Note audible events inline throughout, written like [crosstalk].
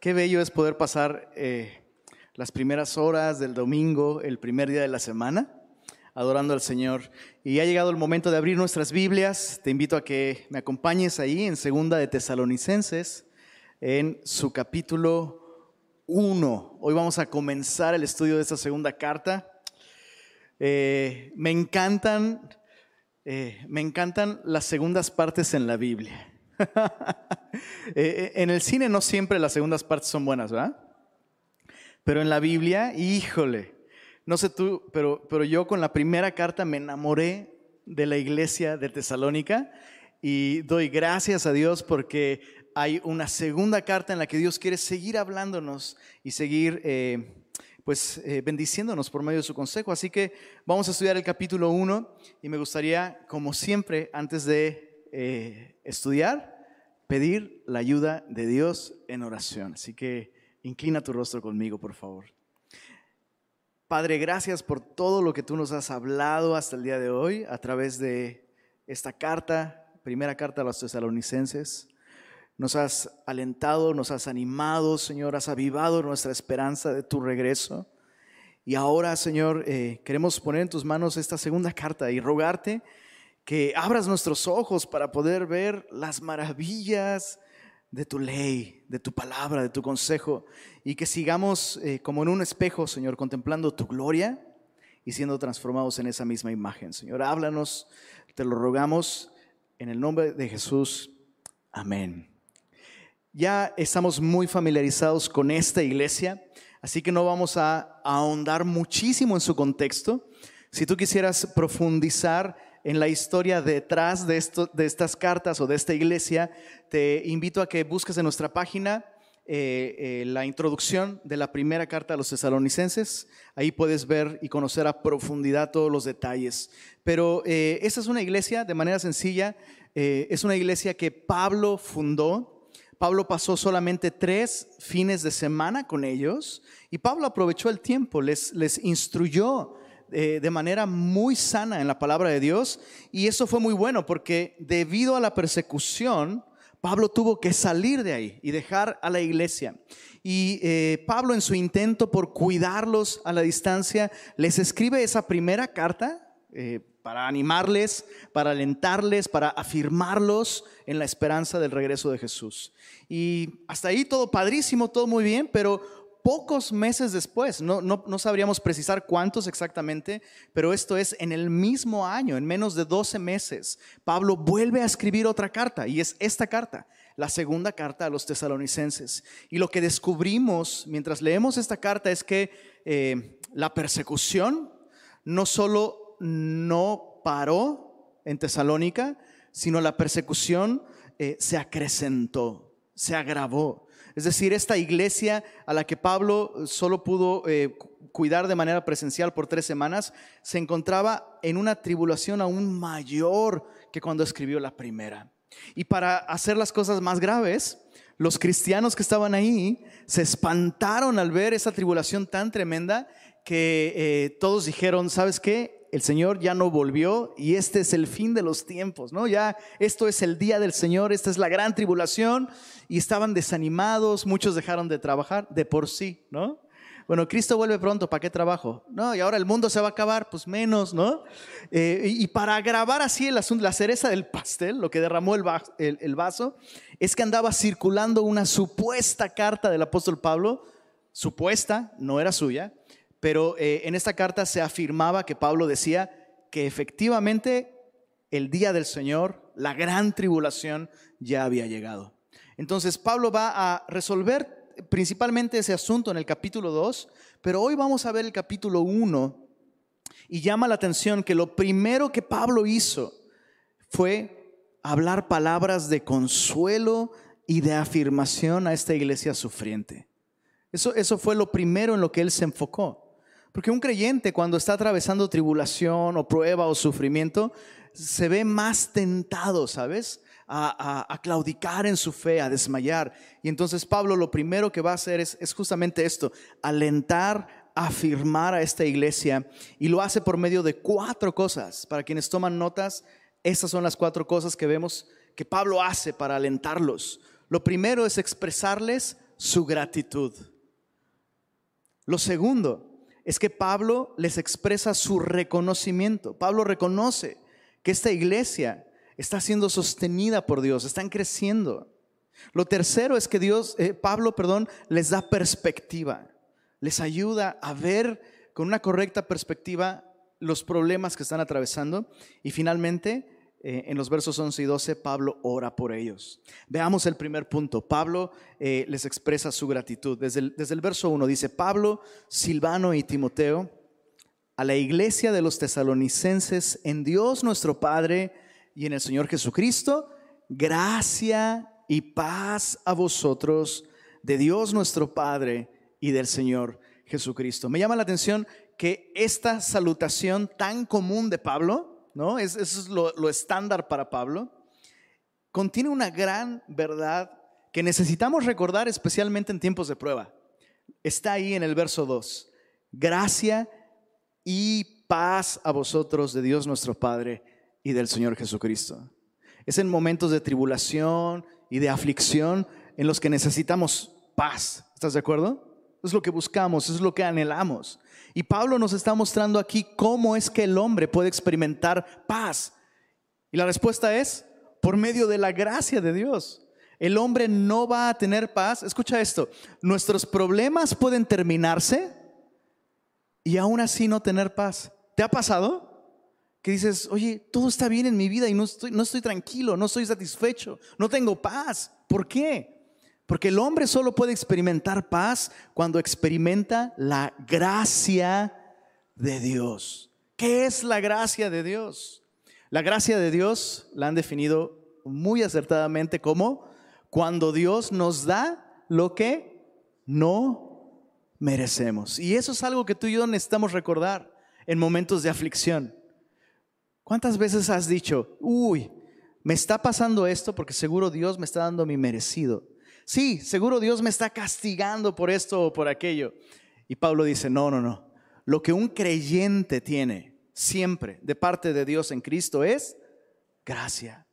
Qué bello es poder pasar eh, las primeras horas del domingo, el primer día de la semana, adorando al Señor. Y ha llegado el momento de abrir nuestras Biblias. Te invito a que me acompañes ahí en Segunda de Tesalonicenses, en su capítulo 1. Hoy vamos a comenzar el estudio de esta segunda carta. Eh, me encantan, eh, me encantan las segundas partes en la Biblia. [laughs] Eh, eh, en el cine no siempre las segundas partes son buenas, ¿verdad? Pero en la Biblia, híjole, no sé tú, pero, pero yo con la primera carta me enamoré de la iglesia de Tesalónica y doy gracias a Dios porque hay una segunda carta en la que Dios quiere seguir hablándonos y seguir eh, pues bendiciéndonos por medio de su consejo. Así que vamos a estudiar el capítulo 1 y me gustaría, como siempre, antes de estudiar, pedir la ayuda de Dios en oración. Así que inclina tu rostro conmigo, por favor. Padre, gracias por todo lo que tú nos has hablado hasta el día de hoy a través de esta carta, primera carta a los tesalonicenses. Nos has alentado, nos has animado, Señor, has avivado nuestra esperanza de tu regreso. Y ahora, Señor, eh, queremos poner en tus manos esta segunda carta y rogarte que abras nuestros ojos para poder ver las maravillas de tu ley, de tu palabra, de tu consejo, y que sigamos eh, como en un espejo, Señor, contemplando tu gloria y siendo transformados en esa misma imagen. Señor, háblanos, te lo rogamos en el nombre de Jesús. Amén. Ya estamos muy familiarizados con esta iglesia, así que no vamos a ahondar muchísimo en su contexto. Si tú quisieras profundizar, en la historia detrás de, esto, de estas cartas o de esta iglesia, te invito a que busques en nuestra página eh, eh, la introducción de la primera carta a los tesalonicenses. Ahí puedes ver y conocer a profundidad todos los detalles. Pero eh, esta es una iglesia, de manera sencilla, es una iglesia que Pablo fundó. Pablo pasó solamente tres fines de semana con ellos y Pablo aprovechó el tiempo, les, les instruyó eh, de manera muy sana en la palabra de Dios y eso fue muy bueno porque debido a la persecución, Pablo tuvo que salir de ahí y dejar a la iglesia. Y eh, Pablo en su intento por cuidarlos a la distancia, les escribe esa primera carta eh, para animarles, para alentarles, para afirmarlos en la esperanza del regreso de Jesús. Y hasta ahí todo padrísimo, todo muy bien, pero pocos meses después, no, no, sabríamos precisar cuántos exactamente, pero esto es en el mismo año, en menos de 12 meses, Pablo vuelve a escribir otra carta y es esta carta, la segunda carta a los tesalonicenses. Y lo que descubrimos mientras leemos esta carta es que eh, la persecución no solo no paró en Tesalónica, sino la persecución eh, se acrecentó, se agravó. Es decir, esta iglesia a la que Pablo solo pudo eh, cuidar de manera presencial por tres semanas, se encontraba en una tribulación aún mayor que cuando escribió la primera. Y para hacer las cosas más graves, los cristianos que estaban ahí se espantaron al ver esa tribulación tan tremenda que eh, todos dijeron, ¿sabes qué? El Señor ya no volvió y este es el fin de los tiempos, ¿no? Ya esto es el día del Señor, esta es la gran tribulación y estaban desanimados, muchos dejaron de trabajar de por sí, ¿no? Bueno, Cristo vuelve pronto, ¿para qué trabajo? No, y ahora el mundo se va a acabar, pues menos, ¿no? Eh, y, para agravar así el asunto, la cereza del pastel, lo que derramó el, el vaso, es que andaba circulando una supuesta carta del apóstol Pablo, supuesta, no era suya, pero eh, en esta carta se afirmaba que Pablo decía que efectivamente el día del Señor, la gran tribulación, ya había llegado. Entonces Pablo va a resolver principalmente ese asunto en el capítulo 2, pero hoy vamos a ver el capítulo 1 y llama la atención que lo primero que Pablo hizo fue hablar palabras de consuelo y de afirmación a esta iglesia sufriente. Eso, eso fue lo primero en lo que él se enfocó. Porque un creyente cuando está atravesando tribulación o prueba o sufrimiento, se ve más tentado, ¿sabes? A, claudicar en su fe, a desmayar. Y entonces Pablo lo primero que va a hacer es, es justamente esto, alentar, afirmar a esta iglesia. Y lo hace por medio de cuatro cosas. Para quienes toman notas, estas son las cuatro cosas que vemos que Pablo hace para alentarlos. Lo primero es expresarles su gratitud. Lo segundo es que Pablo les expresa su reconocimiento. Pablo reconoce que esta iglesia está siendo sostenida por Dios, están creciendo. Lo tercero es que Dios, eh, Pablo, perdón, les da perspectiva, les ayuda a ver con una correcta perspectiva los problemas que están atravesando. Y finalmente, eh, en los versos 11 y 12, Pablo ora por ellos. Veamos el primer punto. Pablo eh, les expresa su gratitud. Desde el, desde el verso 1 dice, Pablo, Silvano y Timoteo, a la iglesia de los tesalonicenses, en Dios nuestro Padre y en el Señor Jesucristo, gracia y paz a vosotros de Dios nuestro Padre y del Señor Jesucristo. Me llama la atención que esta salutación tan común de Pablo, ¿no? Es, eso es lo, lo estándar para Pablo, contiene una gran verdad que necesitamos recordar especialmente en tiempos de prueba. Está ahí en el verso 2. Gracia y paz a vosotros de Dios nuestro Padre y del Señor Jesucristo. Es en momentos de tribulación y de aflicción en los que necesitamos paz. ¿Estás de acuerdo? Es lo que buscamos, es lo que anhelamos. Y Pablo nos está mostrando aquí cómo es que el hombre puede experimentar paz. Y la respuesta es por medio de la gracia de Dios. El hombre no va a tener paz. Escucha esto, nuestros problemas pueden terminarse y aún así no tener paz. ¿Te ha pasado? que dices, oye, todo está bien en mi vida y no estoy, no estoy tranquilo, no estoy satisfecho, no tengo paz. ¿Por qué? Porque el hombre solo puede experimentar paz cuando experimenta la gracia de Dios. ¿Qué es la gracia de Dios? La gracia de Dios la han definido muy acertadamente como cuando Dios nos da lo que no merecemos. Y eso es algo que tú y yo necesitamos recordar en momentos de aflicción. ¿Cuántas veces has dicho, uy, me está pasando esto porque seguro Dios me está dando mi merecido? Sí, seguro Dios me está castigando por esto o por aquello. Y Pablo dice, no, no, no. Lo que un creyente tiene siempre de parte de Dios en Cristo es gracia.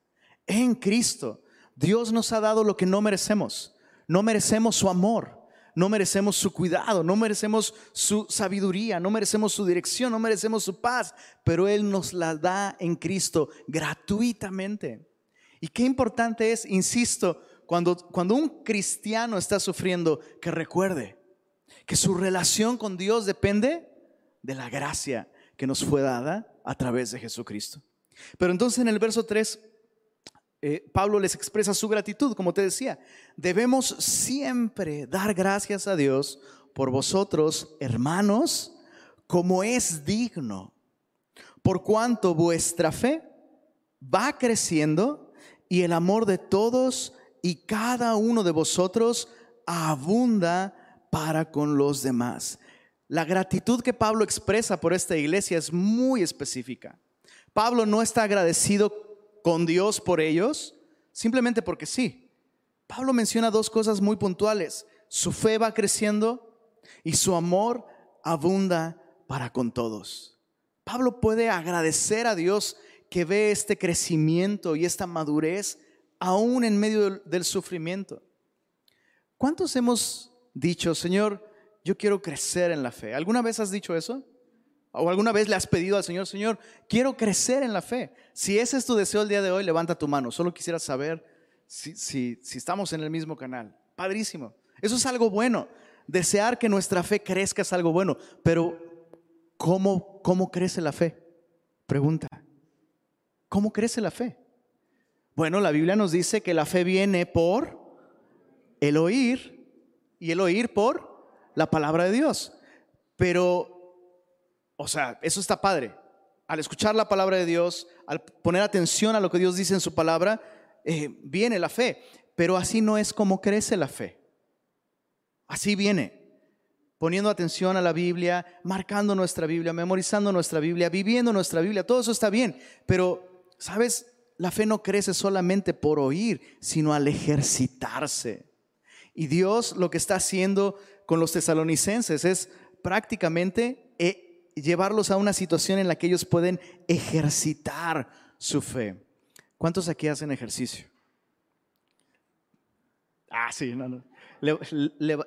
En Cristo, Dios nos ha dado lo que no merecemos. No merecemos su amor no merecemos su cuidado, no merecemos su sabiduría, no merecemos su dirección, no merecemos su paz, pero Él nos la da en Cristo gratuitamente. Y qué importante es, insisto, cuando, cuando un cristiano está sufriendo, que recuerde que su relación con Dios depende de la gracia que nos fue dada a través de Jesucristo. Pero entonces en el verso 3 eh, Pablo les expresa su gratitud, como te decía. Debemos siempre dar gracias a Dios por vosotros, hermanos, como es digno, por cuanto vuestra fe va creciendo y el amor de todos y cada uno de vosotros abunda para con los demás. La gratitud que Pablo expresa por esta iglesia es muy específica. Pablo no está agradecido con Dios por ellos, simplemente porque sí. Pablo menciona dos cosas muy puntuales. Su fe va creciendo y su amor abunda para con todos. Pablo puede agradecer a Dios que ve este crecimiento y esta madurez aún en medio del, sufrimiento. ¿Cuántos hemos dicho, Señor, yo quiero crecer en la fe? ¿Alguna vez has dicho eso? ¿O alguna vez le has pedido al Señor, Señor, quiero crecer en la fe? Si ese es tu deseo el día de hoy, levanta tu mano. Solo quisiera saber si, si, estamos en el mismo canal. Padrísimo. Eso es algo bueno. Desear que nuestra fe crezca es algo bueno. Pero, ¿cómo, cómo crece la fe? Pregunta. ¿Cómo crece la fe? Bueno, la Biblia nos dice que la fe viene por el oír y el oír por la palabra de Dios. Pero o sea, eso está padre. Al escuchar la palabra de Dios, al poner atención a lo que Dios dice en su palabra, eh, viene la fe. Pero así no es como crece la fe. Así viene. Poniendo atención a la Biblia, marcando nuestra Biblia, memorizando nuestra Biblia, viviendo nuestra Biblia, todo eso está bien. Pero, ¿sabes? La fe no crece solamente por oír, sino al ejercitarse. Y Dios lo que está haciendo con los tesalonicenses es prácticamente eh, llevarlos a una situación en la que ellos pueden ejercitar su fe. ¿Cuántos aquí hacen ejercicio? Ah, sí, no, no.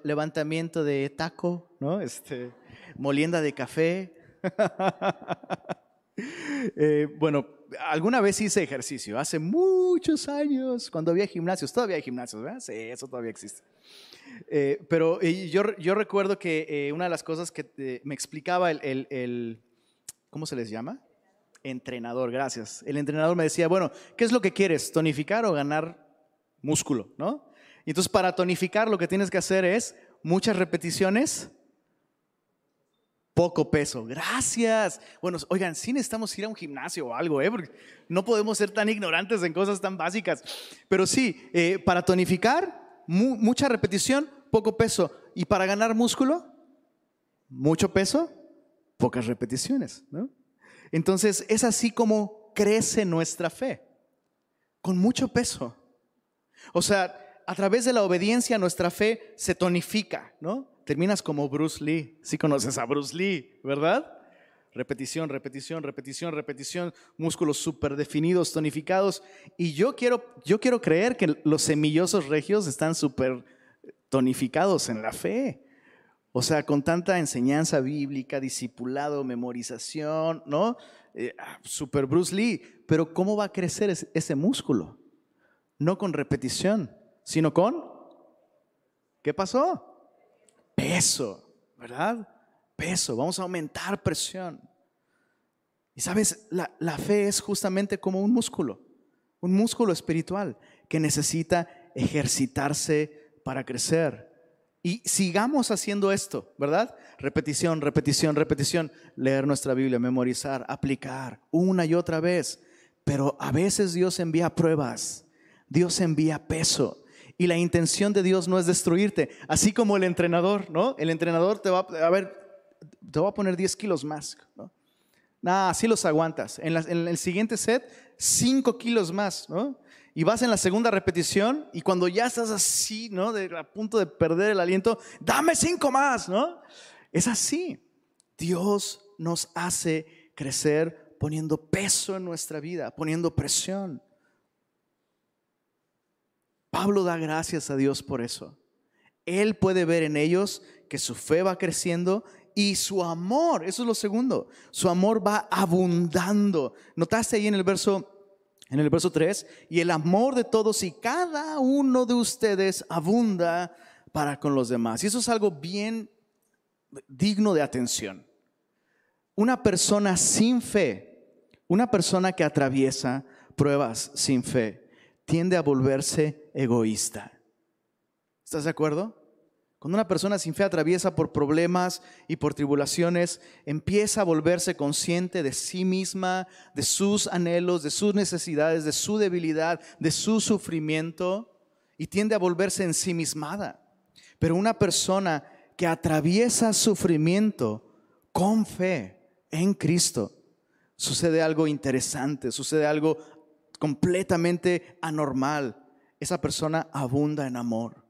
levantamiento de taco, ¿no? Este, molienda de café. [laughs] Eh, bueno, alguna vez hice ejercicio, hace muchos años, cuando había gimnasios, todavía hay gimnasios, ¿verdad? Sí, eso todavía existe. Eh, pero yo, yo, recuerdo que eh, una de las cosas que me explicaba el, el, ¿cómo se les llama? Entrenador, gracias. El entrenador me decía, bueno, ¿qué es lo que quieres? ¿Tonificar o ganar músculo? ¿No? Entonces para tonificar lo que tienes que hacer es muchas repeticiones, poco peso. Gracias. Bueno, oigan, sí necesitamos ir a un gimnasio o algo, ¿eh? Porque no podemos ser tan ignorantes en cosas tan básicas. Pero sí, eh, para tonificar, mucha repetición, poco peso. Y para ganar músculo, mucho peso, pocas repeticiones, ¿no? Entonces es así como crece nuestra fe, con mucho peso. O sea, a través de la obediencia nuestra fe se tonifica, ¿no? Terminas como Bruce Lee. Si conoces a Bruce Lee, ¿verdad? Repetición, repetición, repetición, repetición, músculos súper definidos, tonificados. Y yo quiero, yo quiero creer que los semillosos regios están súper tonificados en la fe. O sea, con tanta enseñanza bíblica, discipulado, memorización, ¿no? Eh, ah, super Bruce Lee. Pero ¿cómo va a crecer ese músculo? No con repetición, sino con, ¿qué pasó? Peso, ¿verdad? Peso, vamos a aumentar presión. Y sabes, la, la fe es justamente como un músculo, un músculo espiritual que necesita ejercitarse para crecer. Y sigamos haciendo esto, ¿verdad? Repetición, repetición, repetición. Leer nuestra Biblia, memorizar, aplicar una y otra vez. Pero a veces Dios envía pruebas, Dios envía peso. Y la intención de Dios no es destruirte, así como el entrenador, ¿no? El entrenador te va a ver, te va a poner 10 kilos más, ¿no? Nada, así los aguantas. En, el siguiente set, 5 kilos más, ¿no? Y vas en la segunda repetición y cuando ya estás así, ¿no? De, a punto de perder el aliento, dame 5 más, ¿no? Es así. Dios nos hace crecer poniendo peso en nuestra vida, poniendo presión. Pablo da gracias a Dios por eso. Él puede ver en ellos que su fe va creciendo y su amor, eso es lo segundo, su amor va abundando. Notaste ahí en el verso en el verso 3, y el amor de todos y cada uno de ustedes abunda para con los demás. Y eso es algo bien digno de atención. Una persona sin fe, una persona que atraviesa pruebas sin fe, tiende a volverse egoísta. ¿Estás de acuerdo? Cuando una persona sin fe atraviesa por problemas y por tribulaciones, empieza a volverse consciente de sí misma, de sus anhelos, de sus necesidades, de su debilidad, de su sufrimiento y tiende a volverse ensimismada. Pero una persona que atraviesa sufrimiento con fe en Cristo, sucede algo interesante, sucede algo completamente anormal. Esa persona abunda en amor.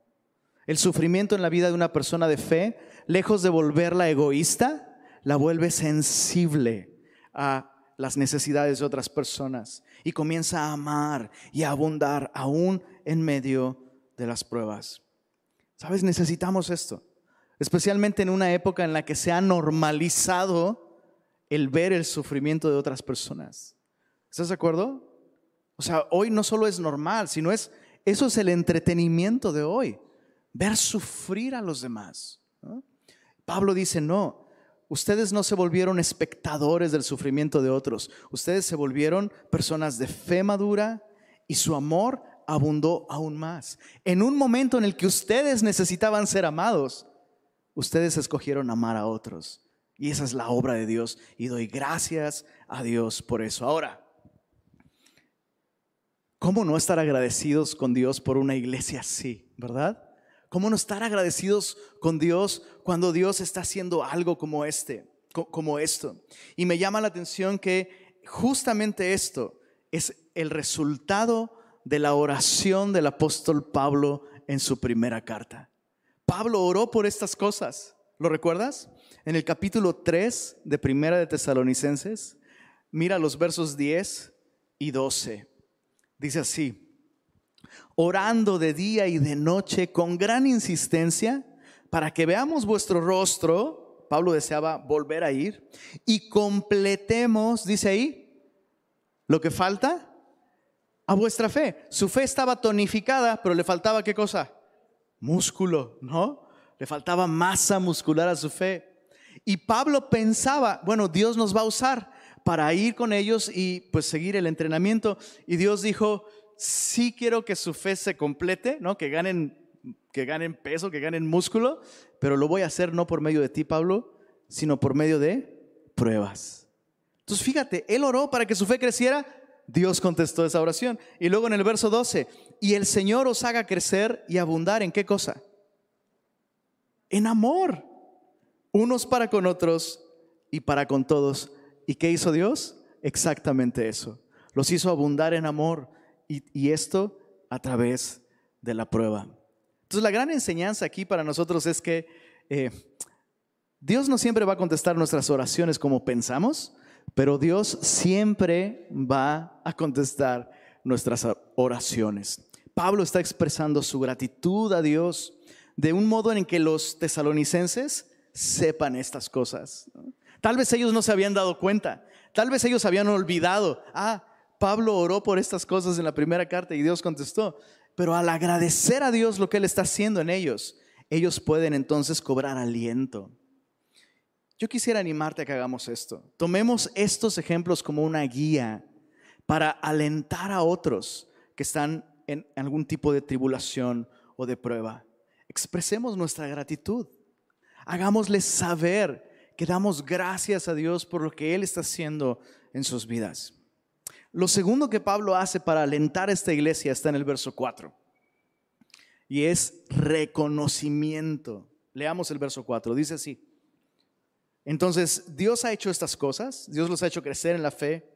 El sufrimiento en la vida de una persona de fe, lejos de volverla egoísta, la vuelve sensible a las necesidades de otras personas y comienza a amar y a abundar aún en medio de las pruebas. ¿Sabes? Necesitamos esto, especialmente en una época en la que se ha normalizado el ver el sufrimiento de otras personas. ¿Estás de acuerdo? O sea, hoy no solo es normal, sino es, eso es el entretenimiento de hoy, ver sufrir a los demás. Pablo dice, no, ustedes no se volvieron espectadores del sufrimiento de otros, ustedes se volvieron personas de fe madura y su amor abundó aún más. En un momento en el que ustedes necesitaban ser amados, ustedes escogieron amar a otros. Y esa es la obra de Dios y doy gracias a Dios por eso. Ahora, ¿Cómo no estar agradecidos con Dios por una iglesia así, verdad? ¿Cómo no estar agradecidos con Dios cuando Dios está haciendo algo como este, como esto? Y me llama la atención que justamente esto es el resultado de la oración del apóstol Pablo en su primera carta. Pablo oró por estas cosas. ¿Lo recuerdas? En el capítulo 3 de Primera de orando de día y de noche con gran insistencia para que veamos vuestro rostro. Pablo deseaba volver a ir y completemos, dice ahí, lo que falta a vuestra fe. Su fe estaba tonificada, pero le faltaba qué cosa? Músculo, ¿no? Le faltaba masa muscular a su fe. Y Pablo pensaba, bueno, Dios nos va a usar para ir con ellos y pues seguir el entrenamiento. Y Dios dijo, sí quiero que su fe se complete, ¿no? Que ganen, que ganen peso, que ganen músculo, pero lo voy a hacer no por medio de ti, Pablo, sino por medio de pruebas. Entonces fíjate, él oró para que su fe creciera, Dios contestó esa oración. Y luego en el verso 12, y el Señor os haga crecer y abundar en qué cosa? En amor, unos para con otros y para con todos. ¿Y qué hizo Dios? Exactamente eso. Los hizo abundar en amor y, esto a través de la prueba. Entonces la gran enseñanza aquí para nosotros es que eh, Dios no siempre va a contestar nuestras oraciones como pensamos, pero Dios siempre va a contestar nuestras oraciones. Pablo está expresando su gratitud a Dios de un modo en que los tesalonicenses sepan estas cosas. Tal vez ellos no se habían dado cuenta, tal vez ellos habían olvidado, ah, Pablo oró por estas cosas en la primera carta y Dios contestó. Pero al agradecer a Dios lo que Él está haciendo en ellos, ellos pueden entonces cobrar aliento. Yo quisiera animarte a que hagamos esto. Tomemos estos ejemplos como una guía para alentar a otros que están en algún tipo de tribulación o de prueba. Expresemos nuestra gratitud. Hagámosles saber que damos gracias a Dios por lo que Él está haciendo en sus vidas. Lo segundo que Pablo hace para alentar a esta iglesia está en el verso 4. Y es reconocimiento. Leamos el verso 4. Dice así. Entonces, Dios ha hecho estas cosas. Dios los ha hecho crecer en la fe.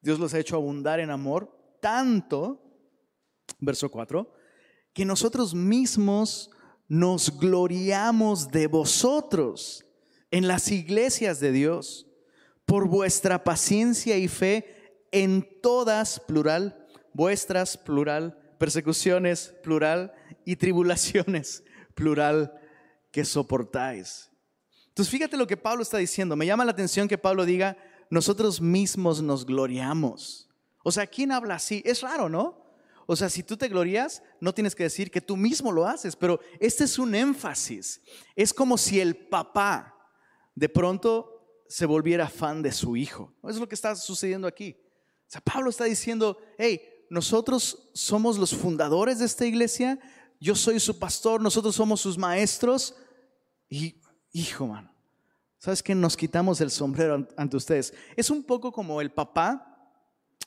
Dios los ha hecho abundar en amor. Tanto, verso 4, que nosotros mismos nos gloriamos de vosotros en las iglesias de Dios por vuestra paciencia y fe en todas, plural, vuestras, plural, persecuciones, plural, y tribulaciones, [laughs] plural, que soportáis. Entonces fíjate lo que Pablo está diciendo. Me llama la atención que Pablo diga, nosotros mismos nos gloriamos. O sea, ¿quién habla así? Es raro, ¿no? O sea, si tú te glorías, no tienes que decir que tú mismo lo haces, pero este es un énfasis. Es como si el papá de pronto se volviera fan de su hijo. Es lo que está sucediendo aquí. O sea, Pablo está diciendo, hey, nosotros somos los fundadores de esta iglesia, yo soy su pastor, nosotros somos sus maestros. Y, hijo, mano, ¿sabes que Nos quitamos el sombrero ante ustedes. Es un poco como el papá,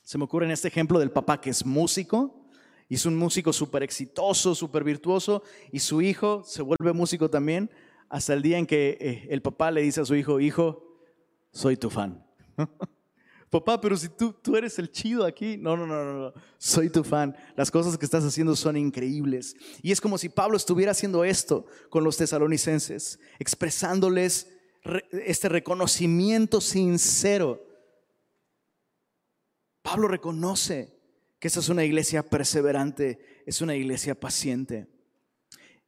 se me ocurre en este ejemplo del papá que es músico, y es un músico súper exitoso, súper virtuoso, y su hijo se vuelve músico también, hasta el día en que eh, el papá le dice a su hijo, hijo, soy tu fan. [laughs] papá, pero si tú, tú eres el chido aquí, no, no, no, no, soy tu fan, las cosas que estás haciendo son increíbles. Y es como si Pablo estuviera haciendo esto con los tesalonicenses, expresándoles este reconocimiento sincero. Pablo reconoce que esta es una iglesia perseverante, es una iglesia paciente.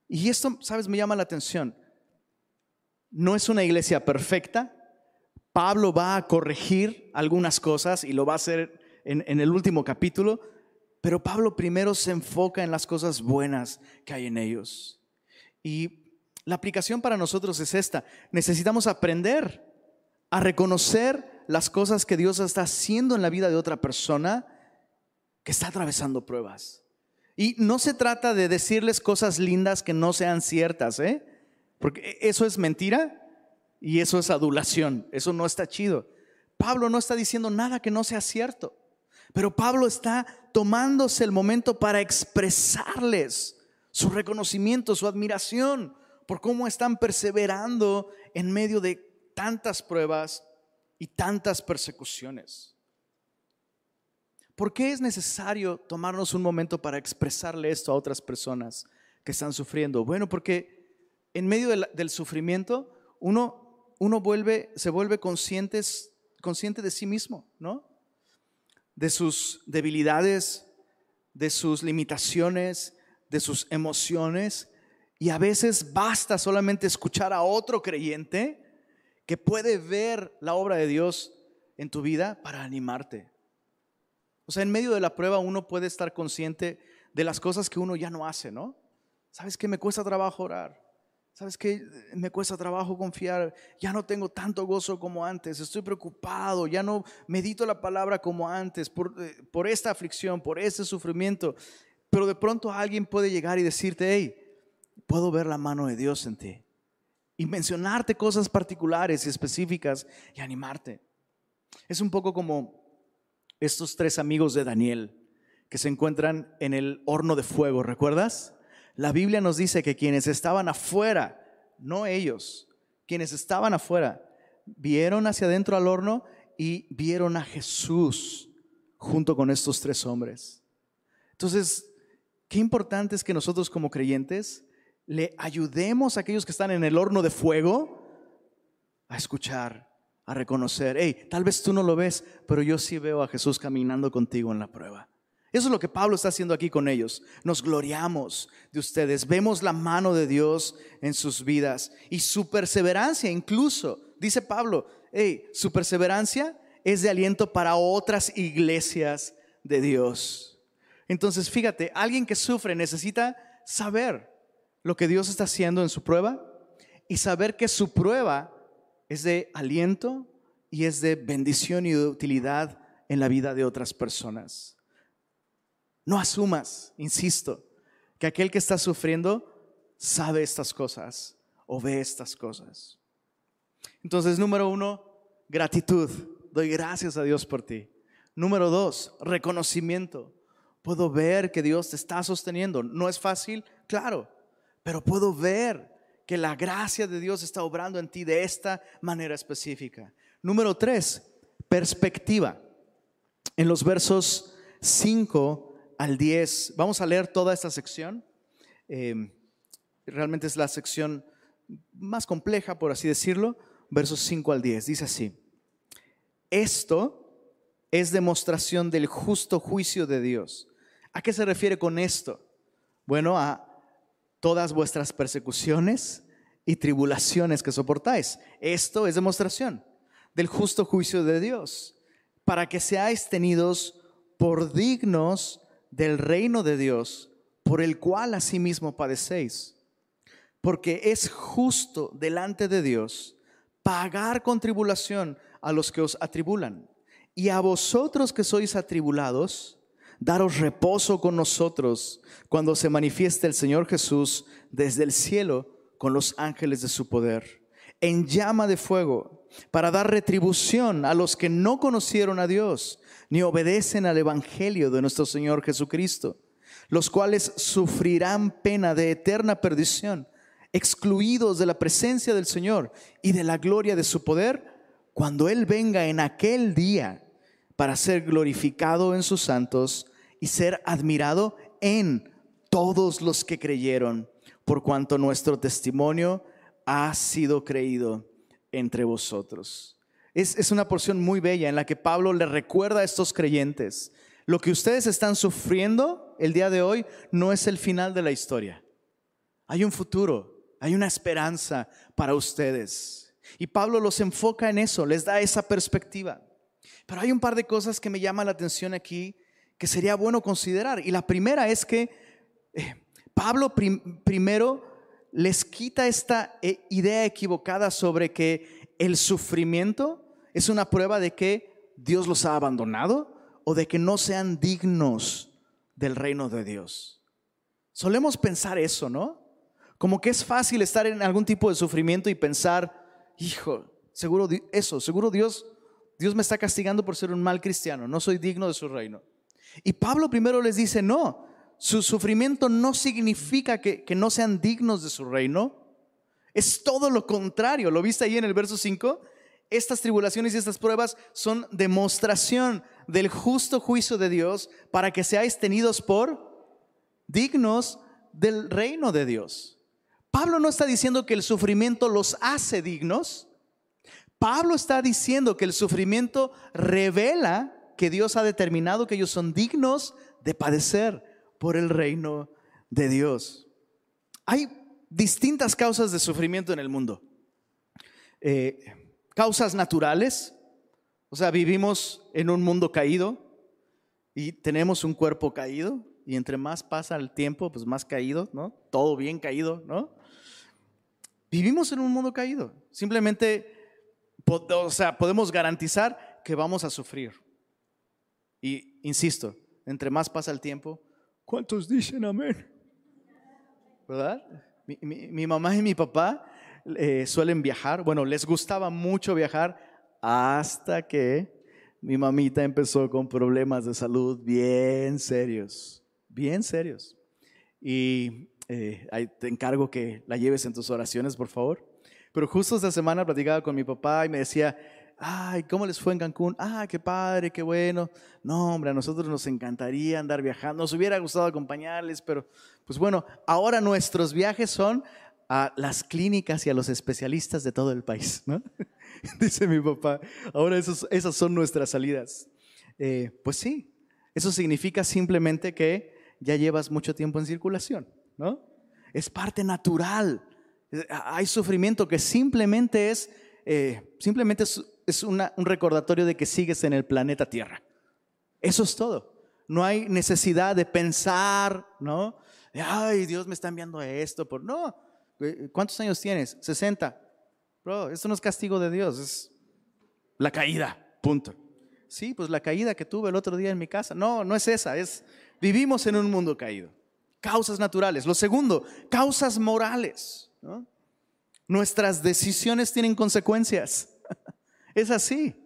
Y esto, sabes, me llama la atención. No es una iglesia perfecta, Pablo va a corregir algunas cosas y lo va a hacer en, el último capítulo, pero Pablo primero se enfoca en las cosas buenas que hay en ellos. Y la aplicación para nosotros es esta. Necesitamos aprender a reconocer las cosas que Dios está haciendo en la vida de otra persona que está atravesando pruebas. Y no se trata de decirles cosas lindas que no sean ciertas, ¿eh? Porque eso es mentira y eso es adulación, eso no está chido. Pablo no está diciendo nada que no sea cierto, pero Pablo está tomándose el momento para expresarles su reconocimiento, su admiración por cómo están perseverando en medio de tantas pruebas y tantas persecuciones. ¿Por qué es necesario tomarnos un momento para expresarle esto a otras personas que están sufriendo? Bueno, porque en medio del, sufrimiento uno uno vuelve, se vuelve conscientes, consciente de sí mismo, ¿no? De sus debilidades, de sus limitaciones, de sus emociones, y a veces basta solamente escuchar a otro creyente que puede ver la obra de Dios en tu vida para animarte. O sea, en medio de la prueba uno puede estar consciente de las cosas que uno ya no hace, ¿no? ¿Sabes que me cuesta trabajo orar? ¿Sabes que me cuesta trabajo confiar? Ya no tengo tanto gozo como antes, estoy preocupado, ya no medito la palabra como antes por, eh, por esta aflicción, por este sufrimiento. Pero de pronto alguien puede llegar y decirte, hey, puedo ver la mano de Dios en ti. Y mencionarte cosas particulares y específicas y animarte. Es un poco como estos tres amigos de Daniel que se encuentran en el horno de fuego, ¿recuerdas? La Biblia nos dice que quienes estaban afuera, no ellos, quienes estaban afuera, vieron hacia adentro al horno y vieron a Jesús junto con estos tres hombres. Entonces, qué importante es que nosotros como creyentes le ayudemos a aquellos que están en el horno de fuego a escuchar, a reconocer, hey, tal vez tú no lo ves, pero yo sí veo a Jesús caminando contigo en la prueba. Eso es lo que Pablo está haciendo aquí con ellos. Nos gloriamos de ustedes, vemos la mano de Dios en sus vidas y su perseverancia incluso, dice Pablo, hey, su perseverancia es de aliento para otras iglesias de Dios. Entonces, fíjate, alguien que sufre necesita saber lo que Dios está haciendo en su prueba y saber que su prueba es de aliento y es de bendición y de utilidad en la vida de otras personas. No asumas, insisto, que aquel que está sufriendo sabe estas cosas o ve estas cosas. Entonces, número uno, gratitud. Doy gracias a Dios por ti. Número dos, reconocimiento. Puedo ver que Dios te está sosteniendo. No es fácil, claro, pero puedo ver que la gracia de Dios está obrando en ti de esta manera específica. Número tres, perspectiva. En los versos 5 al 10, vamos a leer toda esta sección. Em, realmente es la sección más compleja, por así decirlo, versos 5 al 10. Dice así, esto es demostración del justo juicio de Dios. ¿A qué se refiere con esto? Bueno, a todas vuestras persecuciones y tribulaciones que soportáis. Esto es demostración del justo juicio de Dios, para que seáis tenidos por dignos del reino de Dios, por el cual asimismo padecéis. Porque es justo delante de Dios pagar con tribulación a los que os atribulan. Y a vosotros que sois atribulados, daros reposo con nosotros cuando se manifieste el Señor Jesús desde el cielo con los ángeles de su poder, en llama de fuego, para dar retribución a los que no conocieron a Dios, ni obedecen al Evangelio de nuestro Señor Jesucristo, los cuales sufrirán pena de eterna perdición, excluidos de la presencia del Señor y de la gloria de su poder, cuando Él venga en aquel día para ser glorificado en sus santos y ser admirado en todos los que creyeron, por cuanto nuestro testimonio ha sido creído entre vosotros. Es, es, una porción muy bella en la que Pablo le recuerda a estos creyentes, lo que ustedes están sufriendo el día de hoy no es el final de la historia. Hay un futuro, hay una esperanza para ustedes. Y Pablo los enfoca en eso, les da esa perspectiva. Pero hay un par de cosas que me llaman la atención aquí que sería bueno considerar. Y la primera es que eh, Pablo primero les quita esta eh, idea equivocada sobre que el sufrimiento es una prueba de que Dios los ha abandonado o de que no sean dignos del reino de Dios. Solemos pensar eso, ¿no? Como que es fácil estar en algún tipo de sufrimiento y pensar, hijo, seguro eso, seguro Dios Dios me está castigando por ser un mal cristiano, no soy digno de su reino. Y Pablo primero les dice, no, su sufrimiento no significa que, no sean dignos de su reino, es todo lo contrario, ¿lo viste ahí en el verso 5? Estas tribulaciones y estas pruebas son demostración del justo juicio de Dios para que seáis tenidos por dignos del reino de Dios. Pablo no está diciendo que el sufrimiento los hace dignos, Pablo está diciendo que el sufrimiento revela que Dios ha determinado que ellos son dignos de padecer por el reino de Dios. Hay distintas causas de sufrimiento en el mundo. Eh, causas naturales, o sea, vivimos en un mundo caído y tenemos un cuerpo caído y entre más pasa el tiempo, pues más caído, ¿no? Todo bien caído, ¿no? Vivimos en un mundo caído. Simplemente, o sea, podemos garantizar que vamos a sufrir. Y insisto, entre más pasa el tiempo, ¿cuántos dicen amén? ¿Verdad? Mi, mamá y mi papá eh, suelen viajar, bueno, les gustaba mucho viajar hasta que mi mamita empezó con problemas de salud bien serios, bien serios. Y eh, te encargo que la lleves en tus oraciones, por favor. Pero justo esta semana platicaba con mi papá y me decía, ay, ¿cómo les fue en Cancún? Ah, qué padre, qué bueno. No, hombre, a nosotros nos encantaría andar viajando, nos hubiera gustado acompañarles, pero pues bueno, ahora nuestros viajes son a las clínicas y a los especialistas de todo el país, ¿no? [laughs] dice mi papá. Ahora esas son nuestras salidas. Eh, pues sí, eso significa simplemente que ya llevas mucho tiempo en circulación, ¿no? Es parte natural. Hay sufrimiento que simplemente es, eh, simplemente es, un recordatorio de que sigues en el planeta Tierra. Eso es todo. No hay necesidad de pensar, ¿no? Ay, Dios me está enviando esto. Por... No. ¿Cuántos años tienes? 60. Bro, esto no es castigo de Dios, es la caída, punto. Sí, pues la caída que tuve el otro día en mi casa. No, no es esa, es vivimos en un mundo caído. Causas naturales. Lo segundo, causas morales. Nuestras decisiones tienen consecuencias. [laughs] Es así.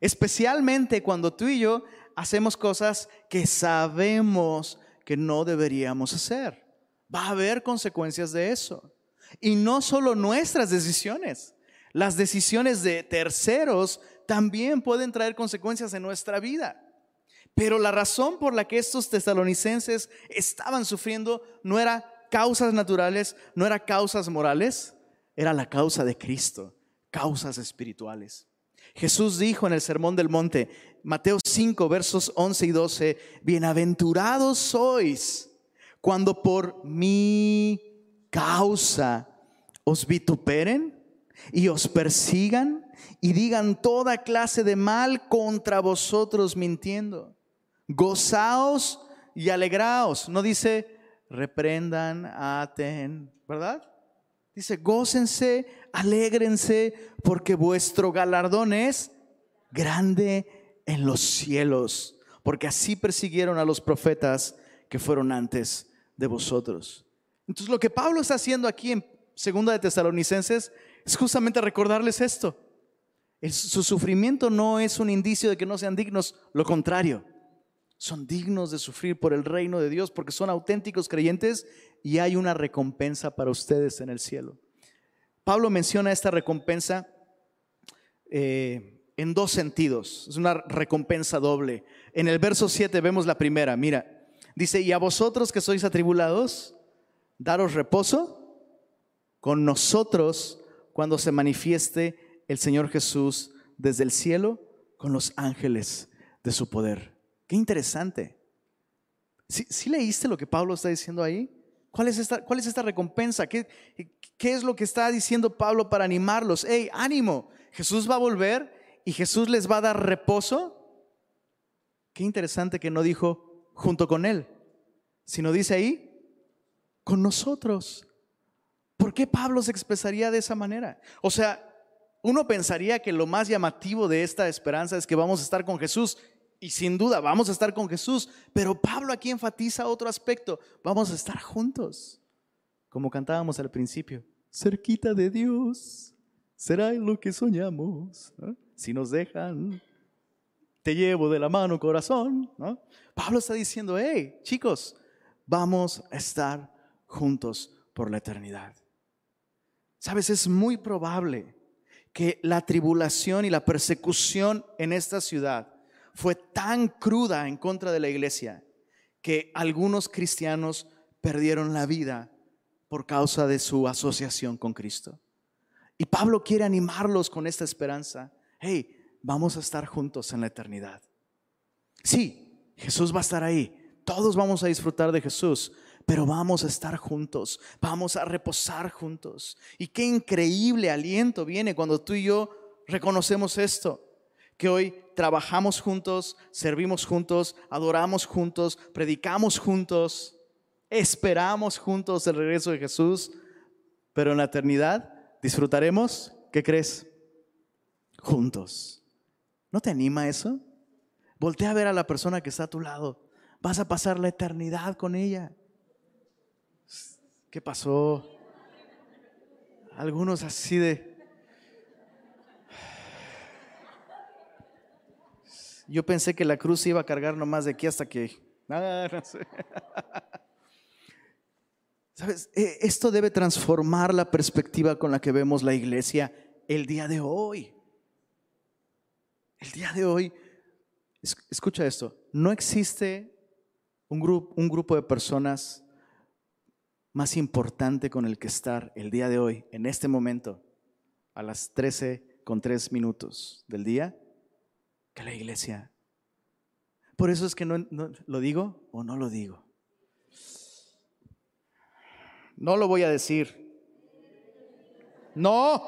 Especialmente cuando tú y yo hacemos cosas que sabemos que no deberíamos hacer. Va a haber consecuencias de eso. Y no solo nuestras decisiones, las decisiones de terceros también pueden traer consecuencias en nuestra vida. Pero la razón por la que estos tesalonicenses estaban sufriendo no era causas naturales, no era causas morales, era la causa de Cristo, causas espirituales. Jesús dijo en el Sermón del Monte, Mateo 5, versos 11 y 12, bienaventurados sois cuando por mi causa os vituperen y os persigan y digan toda clase de mal contra vosotros mintiendo. Gozaos y alegraos. No dice reprendan, aten, ¿verdad? Dice, gócense, alégrense, porque vuestro galardón es grande en los cielos, porque así persiguieron a los profetas que fueron antes de vosotros. Entonces lo que Pablo está haciendo aquí en Segunda de Tesalonicenses es justamente recordarles esto. su sufrimiento no es un indicio de que no sean dignos, lo contrario. Son dignos de sufrir por el reino de Dios porque son auténticos creyentes y hay una recompensa para ustedes en el cielo. Pablo menciona esta recompensa eh, en dos sentidos. Es una recompensa doble. En el verso 7 vemos la primera. Mira, Dice, y a vosotros que sois atribulados, daros reposo con nosotros cuando se manifieste el Señor Jesús desde el cielo con los ángeles de su poder. Qué interesante. ¿Sí, leíste lo que Pablo está diciendo ahí? ¿Cuál es esta, cuál es esta recompensa? ¿Qué, ¿Qué es lo que está diciendo Pablo para animarlos? ¡Hey, ánimo! Jesús va a volver y Jesús les va a dar reposo. Qué interesante que no dijo junto con Él, sino dice ahí, con nosotros. ¿Por qué Pablo se expresaría de esa manera? O sea, uno pensaría que lo más llamativo de esta esperanza es que vamos a estar con Jesús. Y sin duda vamos a estar con Jesús. Pero Pablo aquí enfatiza otro aspecto. Vamos a estar juntos. Como cantábamos al principio. Cerquita de Dios. Será lo que soñamos. Si nos dejan te llevo de la mano, corazón. ¿no? Pablo está diciendo, hey, chicos, vamos a estar juntos por la eternidad. Sabes, es muy probable que la tribulación y la persecución en esta ciudad fue tan cruda en contra de la iglesia que algunos cristianos perdieron la vida por causa de su asociación con Cristo. Y Pablo quiere animarlos con esta esperanza. Hey, vamos a estar juntos en la eternidad. Sí, Jesús va a estar ahí, Todos vamos a disfrutar de Jesús, pero vamos a estar juntos, vamos a reposar juntos. Y qué increíble aliento viene cuando tú y yo reconocemos esto, que hoy trabajamos juntos, servimos juntos, adoramos juntos, predicamos juntos, esperamos juntos el regreso de Jesús, pero en la eternidad disfrutaremos, ¿qué crees? Juntos. ¿No te anima eso? Voltea a ver a la persona que está a tu lado. Vas a pasar la eternidad con ella. ¿Qué pasó? Algunos así de... Yo pensé que la cruz se iba a cargar nomás de aquí hasta que... Ah, no sé. [laughs] ¿Sabes? E, esto debe transformar la perspectiva con la que vemos la iglesia el día de hoy. El día de hoy, escucha esto, no existe un, grupo, un grupo de personas más importante con el que estar el día de hoy, en este momento, a las 13 con 3 minutos del día, que la iglesia. Por eso es que no, lo digo o no lo digo. No lo voy a decir. No.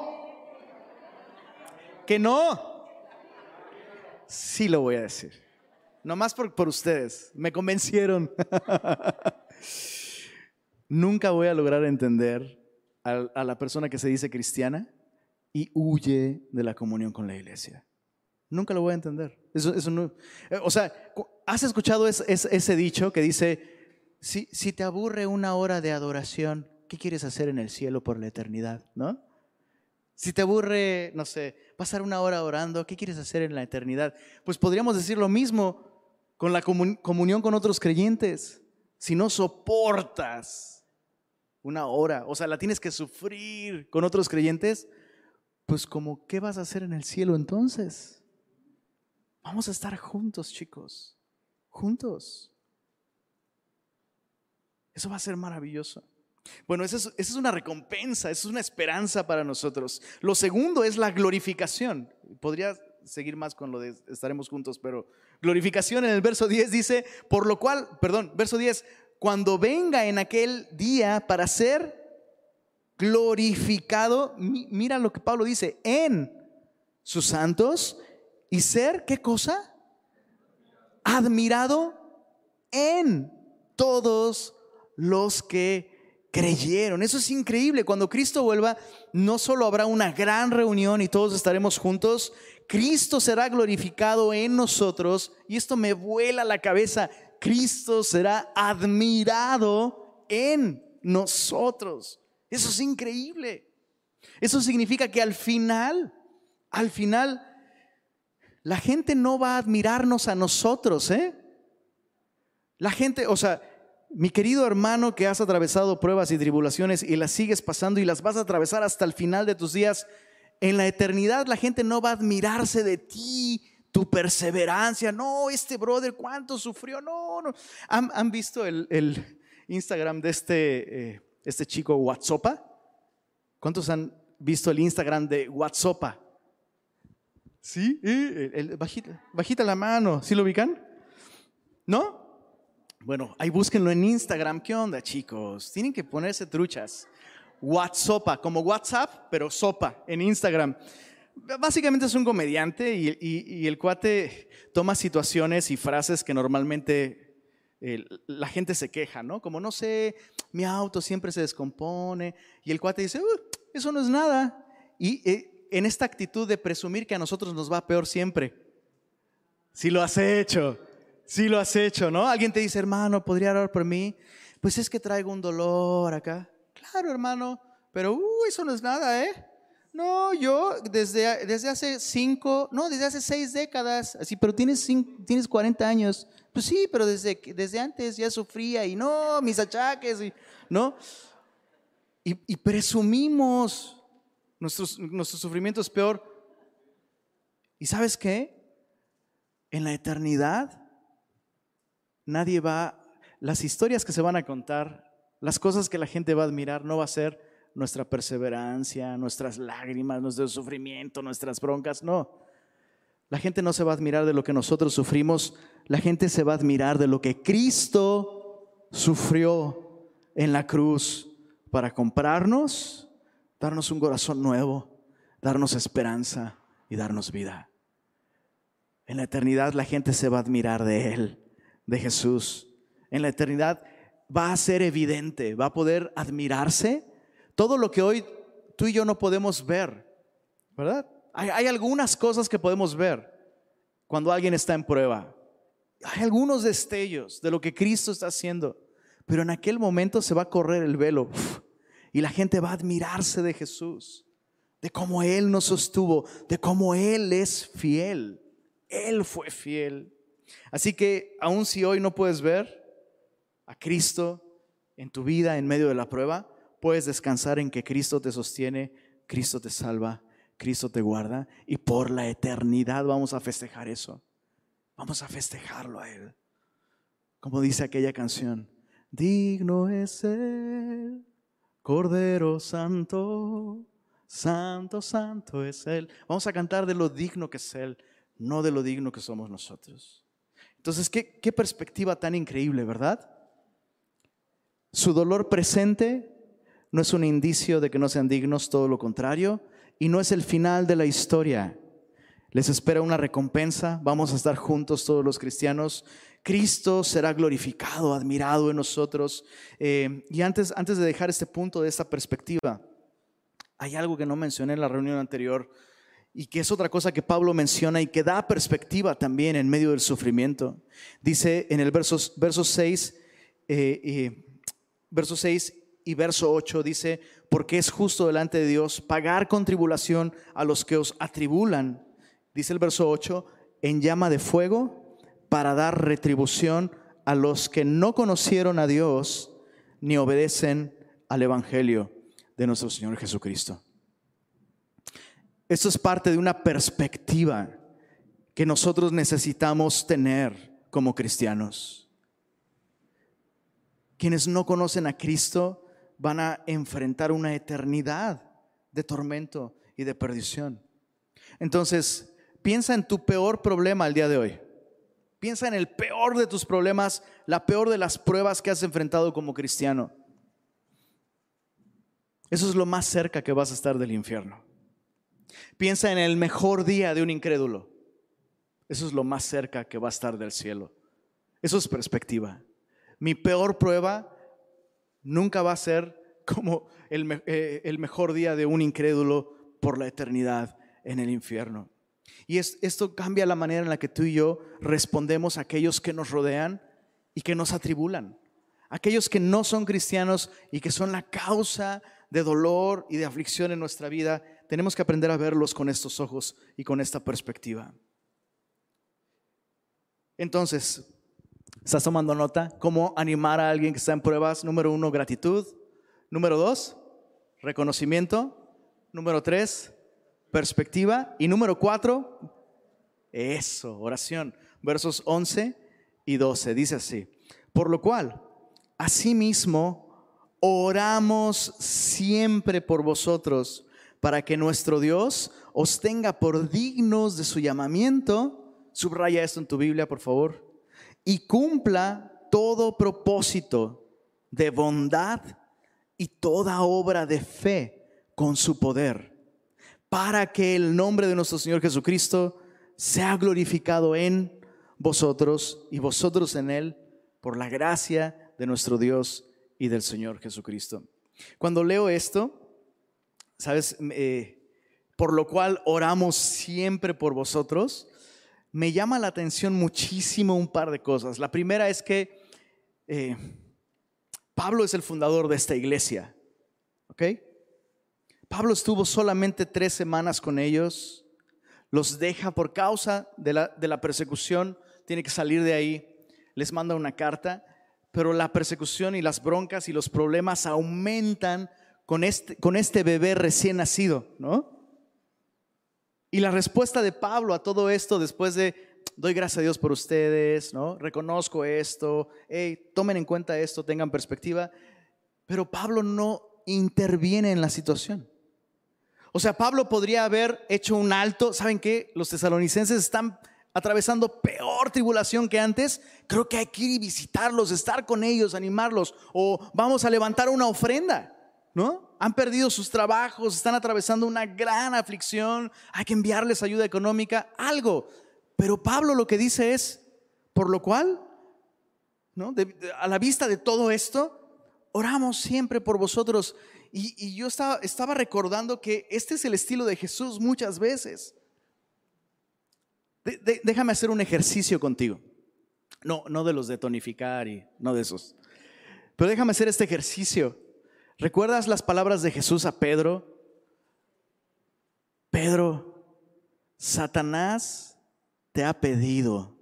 Que no. Sí lo voy a decir. Nomás por, por ustedes. Me convencieron. [laughs] Nunca voy a lograr entender a, la persona que se dice cristiana y huye de la comunión con la iglesia. Nunca lo voy a entender. Eso, eso no, eh, o sea, ¿has escuchado ese dicho que dice, si, si te aburre una hora de adoración, ¿qué quieres hacer en el cielo por la eternidad? ¿No? Si te aburre, no sé, pasar una hora orando, ¿qué quieres hacer en la eternidad? Pues podríamos decir lo mismo con la comunión con otros creyentes. Si no soportas una hora, o sea, la tienes que sufrir con otros creyentes, pues como, ¿qué vas a hacer en el cielo entonces? Vamos a estar juntos, chicos, juntos. Eso va a ser maravilloso. Bueno, esa es, una recompensa, esa es una esperanza para nosotros. Lo segundo es la glorificación. Podría seguir más con lo de estaremos juntos, pero glorificación en el verso 10 dice, por lo cual, perdón, verso 10, cuando venga en aquel día para ser glorificado, mira lo que Pablo dice, en sus santos y ser, ¿qué cosa? Admirado en todos los que creyeron. Eso es increíble. Cuando Cristo vuelva, no solo habrá una gran reunión y todos estaremos juntos, Cristo será glorificado en nosotros y esto me vuela la cabeza. Cristo será admirado en nosotros. Eso es increíble. Eso significa que al final, al final, la gente no va a admirarnos a nosotros, ¿eh? La gente, o sea, mi querido hermano que has atravesado pruebas y tribulaciones y las sigues pasando y las vas a atravesar hasta el final de tus días, en la eternidad la gente no va a admirarse de ti, tu perseverancia. No, este brother, ¿cuánto sufrió? No, no. ¿Han, visto el, Instagram de este, eh, este chico WhatsApp? ¿Cuántos han visto el Instagram de WhatsApp? ¿Sí? El, bajita, bajita la mano. ¿Sí lo ubican? ¿No? Bueno, ahí búsquenlo en Instagram. ¿Qué onda, chicos? Tienen que ponerse truchas. WhatsApp, como WhatsApp, pero sopa en Instagram. Básicamente es un comediante y, el cuate toma situaciones y frases que normalmente eh, la gente se queja, ¿no? Como, no sé, mi auto siempre se descompone. Y el cuate dice, eso no es nada. Y eh, en esta actitud de presumir que a nosotros nos va peor siempre. Si lo has hecho, si lo has hecho, ¿no? Alguien te dice, hermano, ¿podría orar por mí? Pues es que traigo un dolor acá. Claro, hermano, pero uh, eso no es nada, ¿eh? No, yo desde, desde hace cinco, no, desde hace seis décadas, así, pero tienes, tienes 40 años. Pues sí, pero desde, desde antes ya sufría y no, mis achaques, y, ¿no? Y, presumimos nuestros, nuestros sufrimientos peor. ¿Y sabes qué? En la eternidad, nadie va, las historias que se van a contar, las cosas que la gente va a admirar, no va a ser nuestra perseverancia, nuestras lágrimas, nuestro sufrimiento, nuestras broncas, no. La gente no se va a admirar de lo que nosotros sufrimos, la gente se va a admirar de lo que Cristo sufrió en la cruz para comprarnos, darnos un corazón nuevo, darnos esperanza y darnos vida. En la eternidad la gente se va a admirar de Él, de Jesús. En la eternidad va a ser evidente, va a poder admirarse todo lo que hoy tú y yo no podemos ver, ¿verdad? Hay, algunas cosas que podemos ver cuando alguien está en prueba. Hay algunos destellos de lo que Cristo está haciendo, pero en aquel momento se va a correr el velo y la gente va a admirarse de Jesús, de cómo Él nos sostuvo, de cómo Él es fiel. Él fue fiel. Así que aun si hoy no puedes ver a Cristo en tu vida en medio de la prueba, puedes descansar en que Cristo te sostiene, Cristo te salva Cristo te guarda y por la eternidad vamos a festejar eso. Vamos a festejarlo a Él. Como dice aquella canción, digno es Él, Cordero Santo, Santo, Santo es Él. Vamos a cantar de lo digno que es Él, no de lo digno que somos nosotros. Entonces, qué, qué perspectiva tan increíble, ¿verdad? Su dolor presente no es un indicio de que no sean dignos, todo lo contrario, y no es el final de la historia. Les espera una recompensa, vamos a estar juntos todos los cristianos. Cristo será glorificado, admirado en nosotros. Eh, y antes, antes de dejar este punto de esta perspectiva, hay algo que no mencioné en la reunión anterior y que es otra cosa que Pablo menciona y que da perspectiva también en medio del sufrimiento. Dice en el verso, verso 6, eh, verso 6 y verso 8 dice, porque es justo delante de Dios pagar con tribulación a los que os atribulan, dice el verso 8, en llama de fuego para dar retribución a los que no conocieron a Dios ni obedecen al Evangelio de nuestro Señor Jesucristo. Esto es parte de una perspectiva que nosotros necesitamos tener como cristianos. Quienes no conocen a Cristo van a enfrentar una eternidad de tormento y de perdición. Entonces, piensa en tu peor problema el día de hoy. Piensa en el peor de tus problemas, la peor de las pruebas que has enfrentado como cristiano. Eso es lo más cerca que vas a estar del infierno. Piensa en el mejor día de un incrédulo. Eso es lo más cerca que va a estar del cielo. Eso es perspectiva. Mi peor prueba nunca va a ser como eh, el, mejor día de un incrédulo por la eternidad en el infierno. Y esto cambia la manera en la que tú y yo respondemos a aquellos que nos rodean y que nos atribulan. Aquellos que no son cristianos y que son la causa de dolor y de aflicción en nuestra vida, tenemos que aprender a verlos con estos ojos y con esta perspectiva. Entonces, ¿Estás tomando nota? ¿Cómo animar a alguien que está en pruebas? Número uno, gratitud. Número dos, reconocimiento. Número tres, perspectiva. Y número cuatro, eso, oración. Versos 11 y 12. Dice así. Por lo cual, asimismo, oramos siempre por vosotros para que nuestro Dios os tenga por dignos de su llamamiento. Subraya esto en tu Biblia, por favor y cumpla todo propósito de bondad y toda obra de fe con su poder, para que el nombre de nuestro Señor Jesucristo sea glorificado en vosotros y vosotros en Él, por la gracia de nuestro Dios y del Señor Jesucristo. Cuando leo esto, ¿sabes? Eh, por lo cual oramos siempre por vosotros me llama la atención muchísimo un par de cosas. La primera es que eh, Pablo es el fundador de esta iglesia. ¿Ok? Pablo estuvo solamente tres semanas con ellos, los deja por causa de la, de la persecución, tiene que salir de ahí, les manda una carta, pero la persecución y las broncas y los problemas aumentan con este, con este bebé recién nacido, ¿no? Y la respuesta de Pablo a todo esto, después de, doy gracias a Dios por ustedes, ¿no? Reconozco esto, hey, tomen en cuenta esto, tengan perspectiva, pero Pablo no interviene en la situación. O sea, Pablo podría haber hecho un alto. ¿Saben qué? Los tesalonicenses están atravesando peor tribulación que antes. Creo que hay que ir y visitarlos, estar con ellos, animarlos. O vamos a levantar una ofrenda, ¿no? Han perdido sus trabajos, están atravesando una gran aflicción. Hay que enviarles ayuda económica, algo. Pero Pablo lo que dice es, por lo cual, ¿no? a la vista de todo esto, oramos siempre por vosotros y, yo estaba, recordando que este es el estilo de Jesús muchas veces. déjame hacer un ejercicio contigo. No, no de los de tonificar y no de esos. Pero déjame hacer este ejercicio. ¿Recuerdas las palabras de Jesús a Pedro? Pedro, Satanás te ha pedido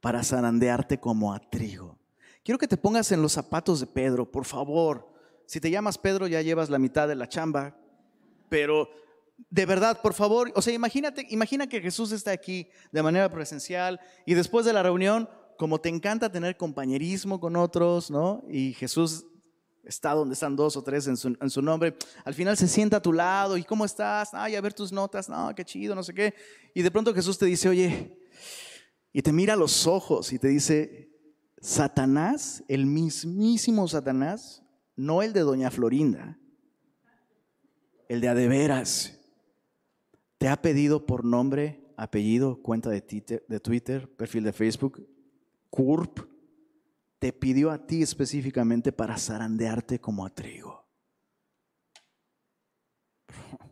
para zarandearte como a trigo. Quiero que te pongas en los zapatos de Pedro, por favor. Si te llamas Pedro ya llevas la mitad de la chamba, pero de verdad, por favor, o sea, imagínate, imagina que Jesús está aquí de manera presencial y después de la reunión, como te encanta tener compañerismo con otros, ¿no? Y Jesús está donde están dos o tres en su, nombre, al final se sienta a tu lado y ¿cómo estás? Ay, a ver tus notas, no, qué chido, no sé qué. Y de pronto Jesús te dice, oye, y te mira a los ojos y te dice, Satanás, el mismísimo Satanás, no el de Doña Florinda, el de Adeveras. Te ha pedido por nombre, apellido, cuenta de Twitter, perfil de Facebook, CURP, te pidió a ti específicamente para zarandearte como a trigo. [laughs]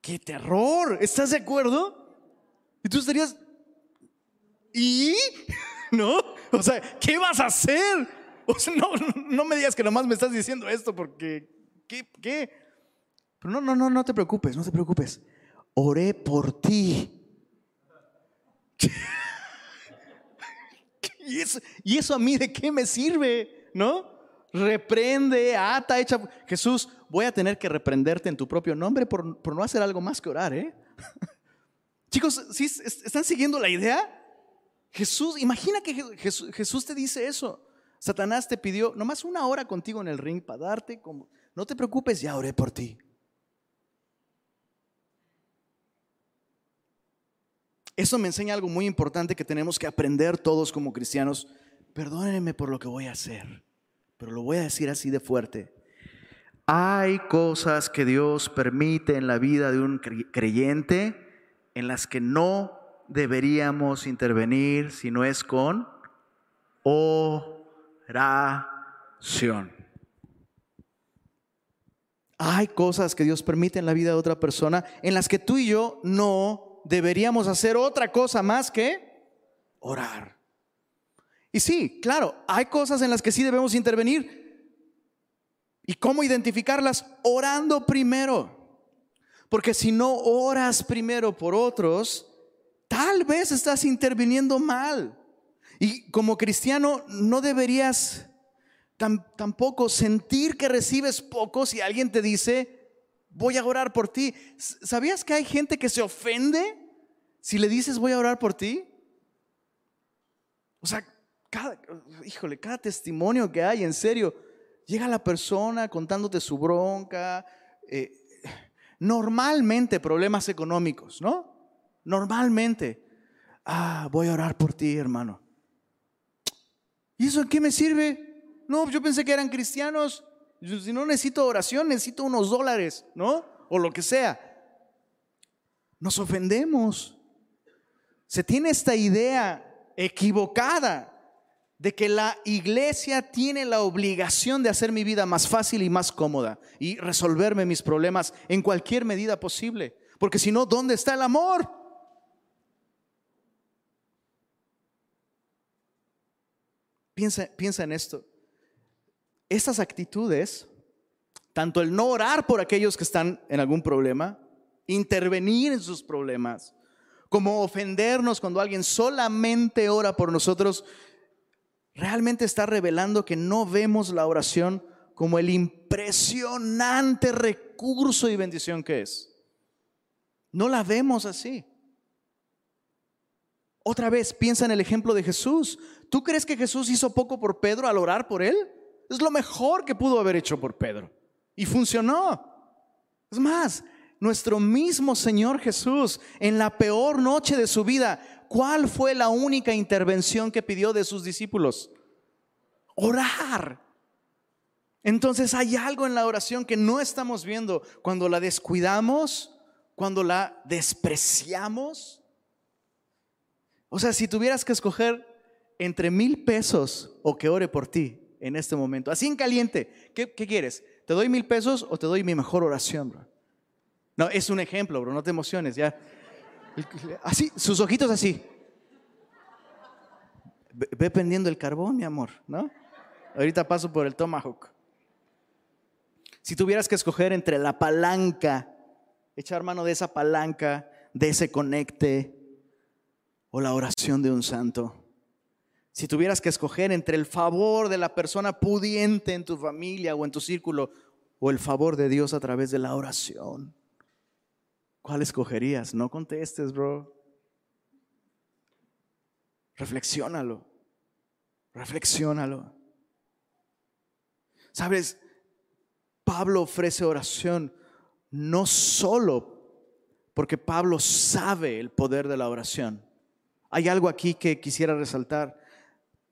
¡Qué terror! ¿Estás de acuerdo? Y tú estarías... ¿Y? [laughs] ¿No? O sea, ¿qué vas a hacer? no, no me digas que nomás me estás diciendo esto porque, ¿qué? ¿Qué? Pero no, no, no, no te preocupes, no te preocupes. Oré por ti. [laughs] ¿Y eso, ¿Y eso a mí de qué me sirve? ¿No? Reprende, ata, echa. Jesús, voy a tener que reprenderte en tu propio nombre por, por no hacer algo más que orar, ¿eh? [laughs] Chicos, ¿sí ¿están siguiendo la idea? Jesús, imagina que Jesús, Jesús te dice eso. Satanás te pidió nomás una hora contigo en el ring para darte como, no te preocupes, ya oré por ti. Eso me enseña algo muy importante que tenemos que aprender todos como cristianos. Perdónenme por lo que voy a hacer, pero lo voy a decir así de fuerte. Hay cosas que Dios permite en la vida de un creyente en las que no deberíamos intervenir si no es con oración. Hay cosas que Dios permite en la vida de otra persona en las que tú y yo no deberíamos hacer otra cosa más que orar. Y sí, claro, hay cosas en las que sí debemos intervenir. ¿Y cómo identificarlas? Orando primero. Porque si no oras primero por otros, tal vez estás interviniendo mal. Y como cristiano no deberías tampoco sentir que recibes poco si alguien te dice, voy a orar por ti. ¿Sabías que hay gente que se ofende si le dices, voy a orar por ti? O sea, híjole, cada testimonio que hay, en serio, llega la persona contándote su bronca, eh, normalmente problemas económicos, ¿no? Normalmente. Ah, voy a orar por ti, hermano. ¿Y eso en qué me sirve? No, yo pensé que eran cristianos. Si no necesito oración, necesito unos dólares, ¿no? O lo que sea. Nos ofendemos. Se tiene esta idea equivocada de que la iglesia tiene la obligación de hacer mi vida más fácil y más cómoda y resolverme mis problemas en cualquier medida posible. Porque si no, ¿dónde está el amor? Piensa, en esto. Estas actitudes, tanto el no orar por aquellos que están en algún problema, intervenir en sus problemas, como ofendernos cuando alguien solamente ora por nosotros, realmente está revelando que no vemos la oración como el impresionante recurso y bendición que es. No la vemos así. Otra vez, piensa en el ejemplo de Jesús. ¿Tú crees que Jesús hizo poco por Pedro al orar por él? Es lo mejor que pudo haber hecho por Pedro. Y funcionó. Es más, nuestro mismo Señor Jesús, en la peor noche de su vida, ¿cuál fue la única intervención que pidió de sus discípulos? Orar. Entonces hay algo en la oración que no estamos viendo cuando la descuidamos, cuando la despreciamos. O sea, si tuvieras que escoger entre mil pesos o que ore por ti en este momento, así en caliente, ¿qué, quieres? ¿Te doy mil pesos o te doy mi mejor oración, bro? No, es un ejemplo, bro, no te emociones, ya. Así, sus ojitos así. Ve, pendiendo el carbón, mi amor, ¿no? Ahorita paso por el tomahawk. Si tuvieras que escoger entre la palanca, echar mano de esa palanca, de ese conecte, o la oración de un santo. Si tuvieras que escoger entre el favor de la persona pudiente en tu familia o en tu círculo, o el favor de Dios a través de la oración. ¿Cuál escogerías? No contestes, bro. Reflexiónalo. Reflexiónalo. Sabes, Pablo ofrece oración no solo porque Pablo sabe el poder de la oración. Hay algo aquí que quisiera resaltar.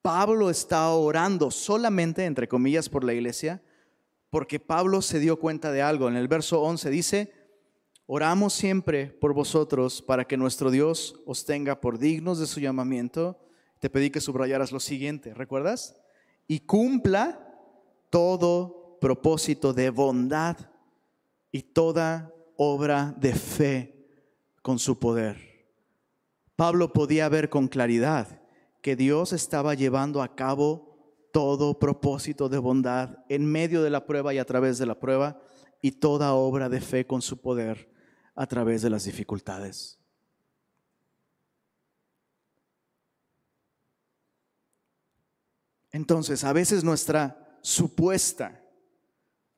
Pablo está orando solamente, entre comillas, por la iglesia, porque Pablo se dio cuenta de algo. En el verso 11 dice, Oramos siempre por vosotros para que nuestro Dios os tenga por dignos de su llamamiento. Te pedí que subrayaras lo siguiente, ¿recuerdas? Y cumpla todo propósito de bondad y toda obra de fe con su poder. Pablo podía ver con claridad que Dios estaba llevando a cabo todo propósito de bondad en medio de la prueba y a través de la prueba y toda obra de fe con su poder a través de las dificultades. Entonces, a veces nuestra supuesta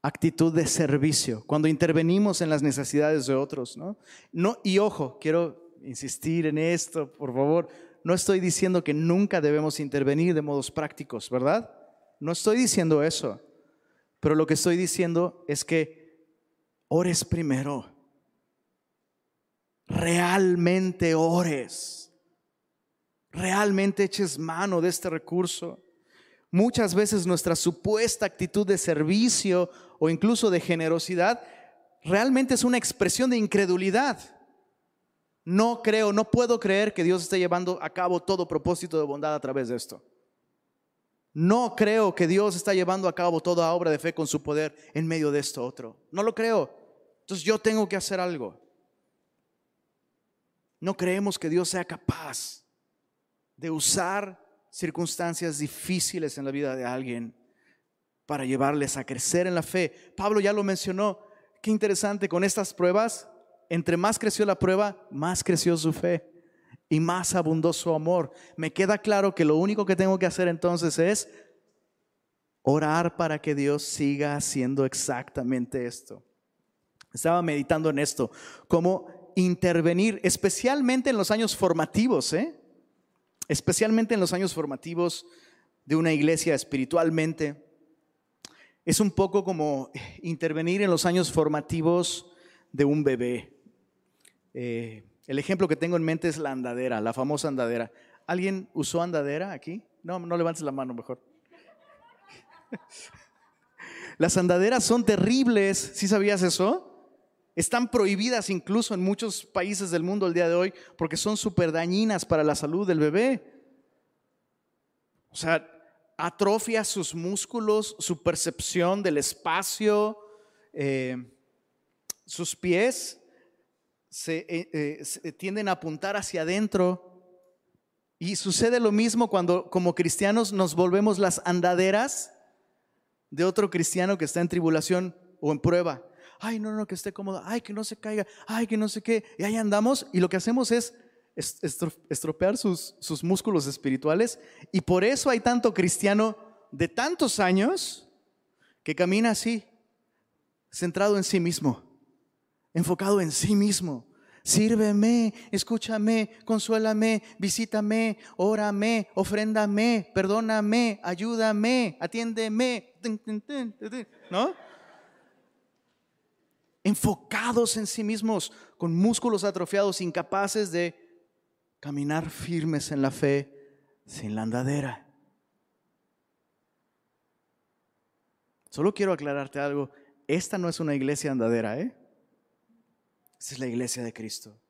actitud de servicio, cuando intervenimos en las necesidades de otros, ¿no? no y ojo, quiero insistir en esto, por favor, no estoy diciendo que nunca debemos intervenir de modos prácticos, ¿verdad? No estoy diciendo eso, pero lo que estoy diciendo es que ores primero realmente ores, realmente eches mano de este recurso. Muchas veces nuestra supuesta actitud de servicio o incluso de generosidad realmente es una expresión de incredulidad. No creo, no puedo creer que Dios esté llevando a cabo todo propósito de bondad a través de esto. No creo que Dios está llevando a cabo toda obra de fe con su poder en medio de esto otro. No lo creo. Entonces yo tengo que hacer algo. No creemos que Dios sea capaz de usar circunstancias difíciles en la vida de alguien para llevarles a crecer en la fe. Pablo ya lo mencionó. Qué interesante, con estas pruebas, entre más creció la prueba, más creció su fe y más abundó su amor. Me queda claro que lo único que tengo que hacer entonces es orar para que Dios siga haciendo exactamente esto. Estaba meditando en esto, como intervenir, especialmente en los años formativos, ¿eh? especialmente en los años formativos de una iglesia espiritualmente. Es un poco como intervenir en los años formativos de un bebé. Eh, el ejemplo que tengo en mente es la andadera, la famosa andadera. ¿Alguien usó andadera aquí? No, no levantes la mano mejor. [laughs] Las andaderas son terribles, ¿sí sabías eso? Están prohibidas incluso en muchos países del mundo el día de hoy porque son súper dañinas para la salud del bebé. O sea, atrofia sus músculos, su percepción del espacio, eh, sus pies eh, eh, se, tienden a apuntar hacia adentro. Y sucede lo mismo cuando como cristianos nos volvemos las andaderas de otro cristiano que está en tribulación o en prueba ay, no, no, que esté cómodo, ay, que no se caiga, ay, que no sé qué. Y ahí andamos y lo que hacemos es estropear sus, sus músculos espirituales. Y por eso hay tanto cristiano de tantos años que camina así, centrado en sí mismo, enfocado en sí mismo. Sírveme, escúchame, consuélame, visítame, órame, ofréndame, perdóname, ayúdame, atiéndeme. ¿No? enfocados en sí mismos, con músculos atrofiados, incapaces de caminar firmes en la fe sin la andadera. Solo quiero aclararte algo, esta no es una iglesia andadera, ¿eh? Esta es la iglesia de Cristo.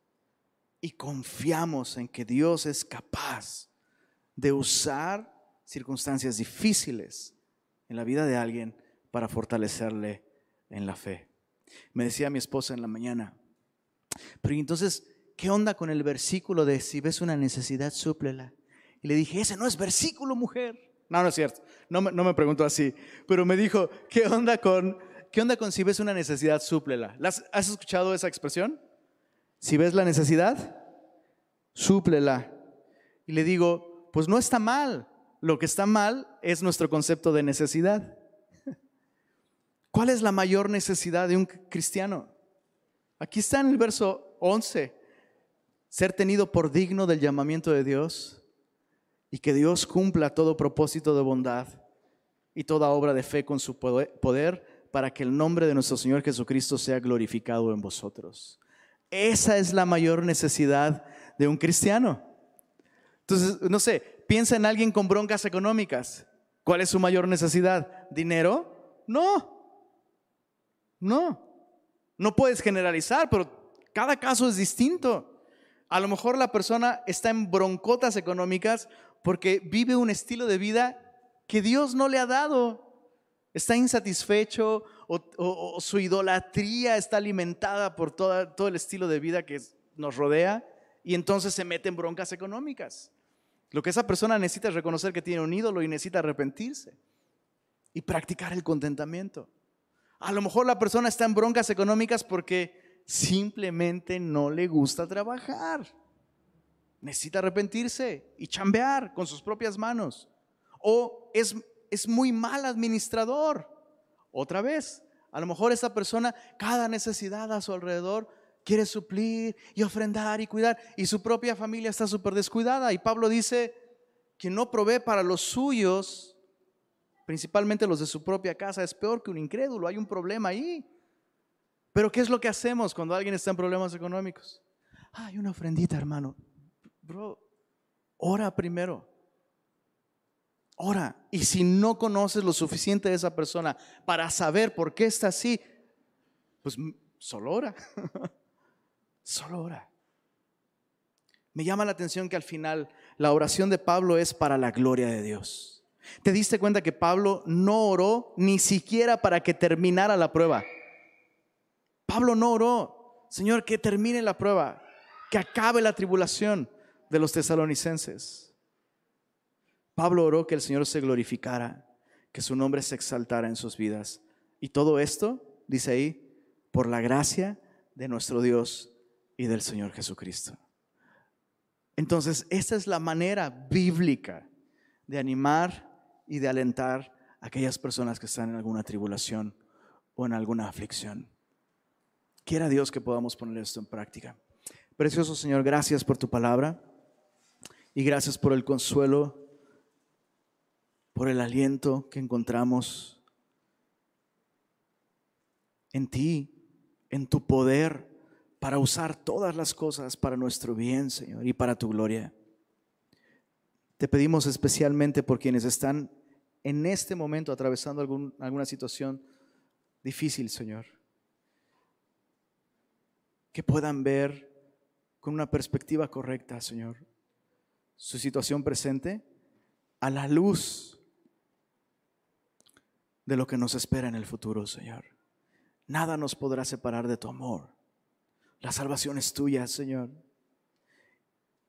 Y confiamos en que Dios es capaz de usar circunstancias difíciles en la vida de alguien para fortalecerle en la fe. Me decía mi esposa en la mañana, pero entonces, ¿qué onda con el versículo de si ves una necesidad, súplela? Y le dije, ese no es versículo, mujer. No, no es cierto. No no me preguntó así. Pero me dijo, ¿qué onda con, qué onda con si ves una necesidad, súplela? ¿Has escuchado esa expresión? Si ves la necesidad, súplela. Y le digo, pues no está mal. Lo que está mal es nuestro concepto de necesidad. [laughs] ¿Cuál es la mayor necesidad de un cristiano? Aquí está en el verso 11, ser tenido por digno del llamamiento de Dios y que Dios cumpla todo propósito de bondad y toda obra de fe con su poder para que el nombre de nuestro Señor Jesucristo sea glorificado en vosotros. Esa es la mayor necesidad de un cristiano. Entonces, no sé, piensa en alguien con broncas económicas. ¿Cuál es su mayor necesidad? ¿Dinero? No. No, no puedes generalizar, pero cada caso es distinto. A lo mejor la persona está en broncotas económicas porque vive un estilo de vida que Dios no le ha dado. Está insatisfecho o, su idolatría está alimentada por todo el estilo de vida que nos rodea y entonces se mete en broncas económicas. Lo que esa persona necesita es reconocer que tiene un ídolo y necesita arrepentirse y practicar el contentamiento. A lo mejor la persona está en broncas económicas porque simplemente no le gusta trabajar. Necesita arrepentirse y chambear con sus propias manos. O es, es muy mal administrador. Otra vez, a lo mejor esa persona, cada necesidad a su alrededor, quiere suplir y ofrendar y cuidar. Y su propia familia está súper descuidada. Y Pablo dice que no provee para los suyos principalmente los de su propia casa, es peor que un incrédulo, hay un problema ahí. Pero ¿qué es lo que hacemos cuando alguien está en problemas económicos? hay una ofrendita, hermano. Bro, ora primero. Ora. Y si no conoces lo suficiente de esa persona para saber por qué está así, pues solo ora. [laughs] solo ora. Me llama la atención que al final la oración de Pablo es para la gloria de Dios. ¿Te diste cuenta que Pablo no oró ni siquiera para que terminara la prueba? Pablo no oró, Señor, que termine la prueba, que acabe la tribulación de los tesalonicenses. Pablo oró que el Señor se glorificara, que su nombre se exaltara en sus vidas. Y todo esto, dice ahí, por la gracia de nuestro Dios y del Señor Jesucristo. Entonces, esta es la manera bíblica de animar y de alentar a aquellas personas que están en alguna tribulación o en alguna aflicción. Quiera Dios que podamos poner esto en práctica. Precioso Señor, gracias por tu palabra y gracias por el consuelo, por el aliento que encontramos en ti, en tu poder para usar todas las cosas para nuestro bien, Señor, y para tu gloria. Te pedimos especialmente por quienes están en este momento atravesando alguna situación difícil, Señor. Que puedan ver con una perspectiva correcta, Señor, su situación presente a la luz de lo que nos espera en el futuro, Señor. Nada nos podrá separar de tu amor. La salvación es tuya, Señor.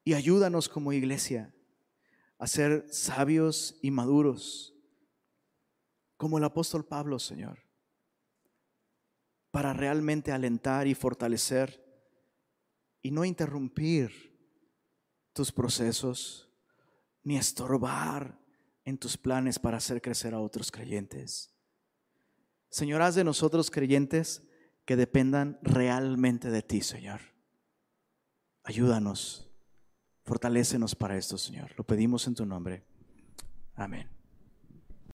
Y ayúdanos como iglesia a ser sabios y maduros como el apóstol Pablo, Señor, para realmente alentar y fortalecer y no interrumpir tus procesos ni estorbar en tus planes para hacer crecer a otros creyentes. Señor, haz de nosotros creyentes que dependan realmente de ti, Señor. Ayúdanos, fortalécenos para esto, Señor. Lo pedimos en tu nombre. Amén.